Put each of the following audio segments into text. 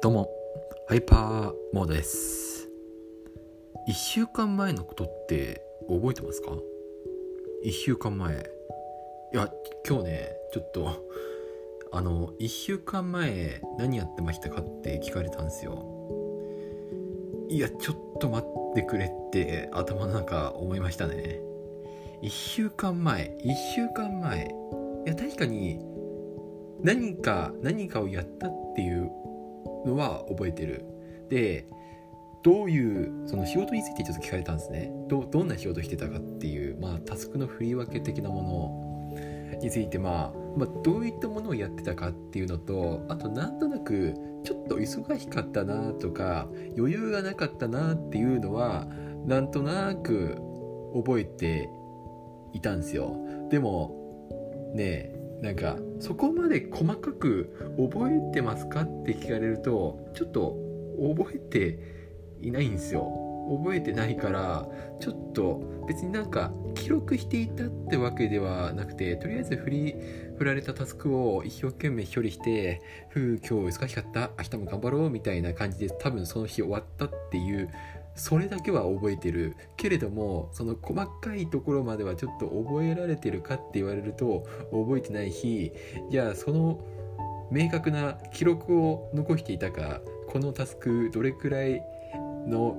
どうも、ハイパーモードです。1週間前のことって覚えてますか ?1 週間前。いや、今日ね、ちょっと、あの、1週間前何やってましたかって聞かれたんですよ。いや、ちょっと待ってくれって頭の中思いましたね。1週間前、1週間前。いや、確かに、何か、何かをやったっていうのは覚えてる。でどういうその仕事についてちょっと聞かれたんですね。どどんな仕事してたかっていうまあタスクの振り分け的なものについて、まあ、まあどういったものをやってたかっていうのとあとなんとなくちょっと忙しかったなとか余裕がなかったなっていうのはなんとなく覚えていたんですよ。でもねなんかそこまで細かく覚えてますかって聞かれるとちょっと覚えていないんですよ。覚えてないからちょっと別になんか記録していたってわけではなくてとりあえず振り振られたタスクを一生懸命処理して「ふう今日忙しかった。明日も頑張ろう」みたいな感じで多分その日終わったっていうそれだけは覚えてるけれどもその細かいところまではちょっと覚えられてるかって言われると覚えてないしじゃあその明確な記録を残していたかこのタスクどれくらいの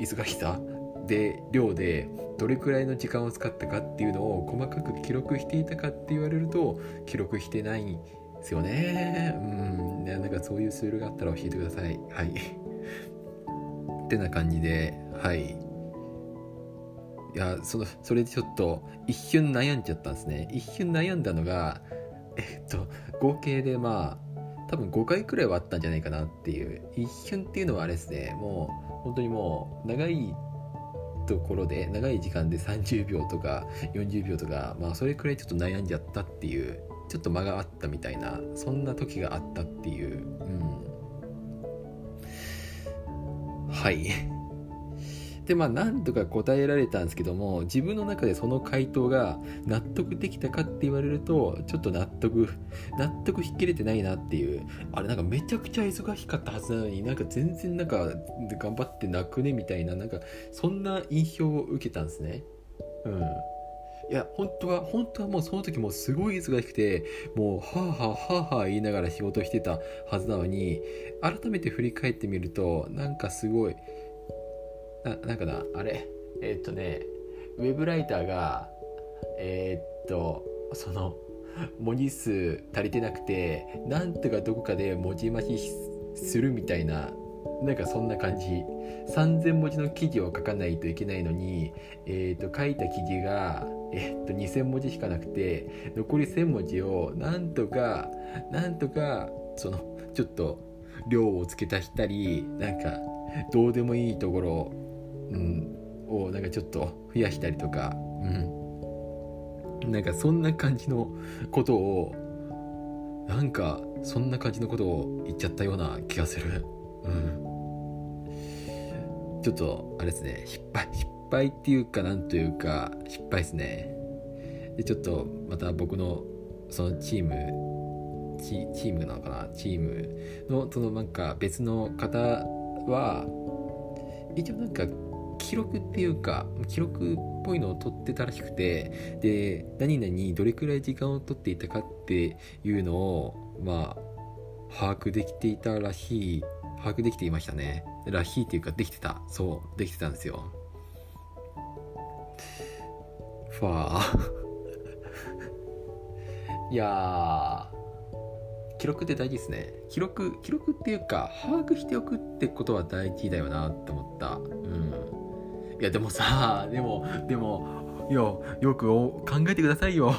忙しさで量でどれくらいの時間を使ったかっていうのを細かく記録していたかって言われると記録してないんですよね。うん。なんかそういうツールがあったら教えてください。はい。ってな感じではい。いやそのそれでちょっと一瞬悩んじゃったんですね。一瞬悩んだのがえっと合計でまあ多分5回くらいはあったんじゃないかなっていう一瞬っていうのはあれですね。もう本当にもう長いところで長い時間で30秒とか40秒とかまあそれくらいちょっと悩んじゃったっていうちょっと間があったみたいなそんな時があったっていううん。はい。でまあなんとか答えられたんですけども自分の中でその回答が納得できたかって言われるとちょっと納得納得引きれてないなっていう。あれなんかめちゃくちゃ忙しかったはずなのになんか全然なんか頑張って泣くねみたいななんかそんな印象を受けたんですね。うん。いや本当は本当はもうその時もすごい忙しくてもうはあはあはあはあ言いながら仕事してたはずなのに改めて振り返ってみるとなんかすごいななんかなあれえーっとねウェブライターがえーっとその文字数足りてなくてなんとかどこかで文字増しするみたいななんかそんな感じ3000文字の記事を書かないといけないのに、えー、と書いた記事が、えー、と2000文字しかなくて残り1000文字をなんとかなんとかそのちょっと量を付け足したりなんかどうでもいいところ、うん、をなんかちょっと増やしたりとか、うん、なんかそんな感じのことをなんかそんな感じのことを言っちゃったような気がする。うん。ちょっとあれですね。失敗失敗っていうかなんというか失敗ですね。でちょっとまた僕のそのチームチチームなのかな？チームのそのなんか別の方は一応なんか記録っていうか記録っぽいのを取ってたらしくてで何々どれくらい時間を取っていたかっていうのをまあ把握できていたらしい把握できていましたね。らしいっていうかできてた。そう。できてたんですよ。ファー。いや記録って大事ですね。記録記録っていうか把握しておくってことは大事だよなって思った。うん。いやでもさでもでもよよく考えてくださいよ。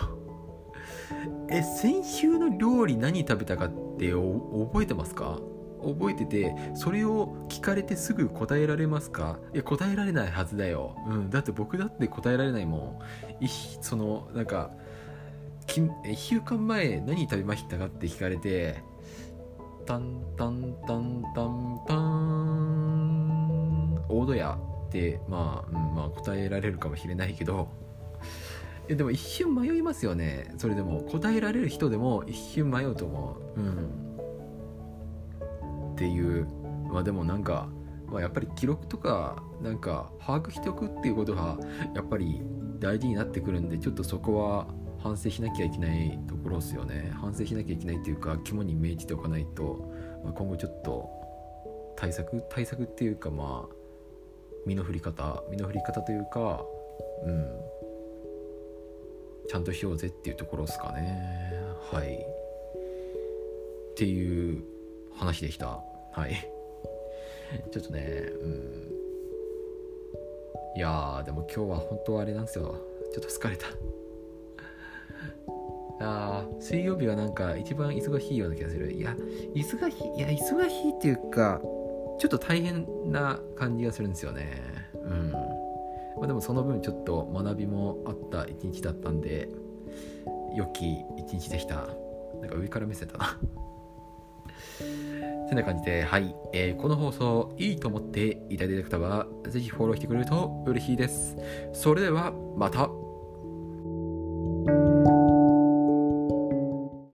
え先週の料理何食べたかって覚えてますか？覚えててそれを聞かれてすぐ答えられますか？いや答えられないはずだよ、うん、だって僕だって答えられないもん。いそのなんか1週間前何食べましたかって聞かれてタンタンタンタンパン大戸屋ってまあ、うん、まあ答えられるかもしれないけど。いやでも一瞬迷いますよね。それでも答えられる人でも一瞬迷うと思う。うん。っていう。まあでもなんか、まあ、やっぱり記録とかなんか把握しておくっていうことはやっぱり大事になってくるんでちょっとそこは反省しなきゃいけないところですよね。反省しなきゃいけないっていうか肝に銘じておかないと、まあ、今後ちょっと対策対策っていうかまあ身の振り方身の振り方というかうん。ちゃんとしようぜっていうところですかね。はい。っていう話でした。はい。ちょっとねうん。いやーでも今日は本当はあれなんですよ。ちょっと疲れた。あ水曜日はなんか一番忙しいような気がする。いや忙しいいや忙しいっていうかちょっと大変な感じがするんですよね。うん。まあでもその分ちょっと学びもあった一日だったんで良き一日でした。なんか上から目線だな。てな感じで、はい、えー、この放送いいと思っていただいた方は、ぜひフォローしてくれると嬉しいです。それでは、また。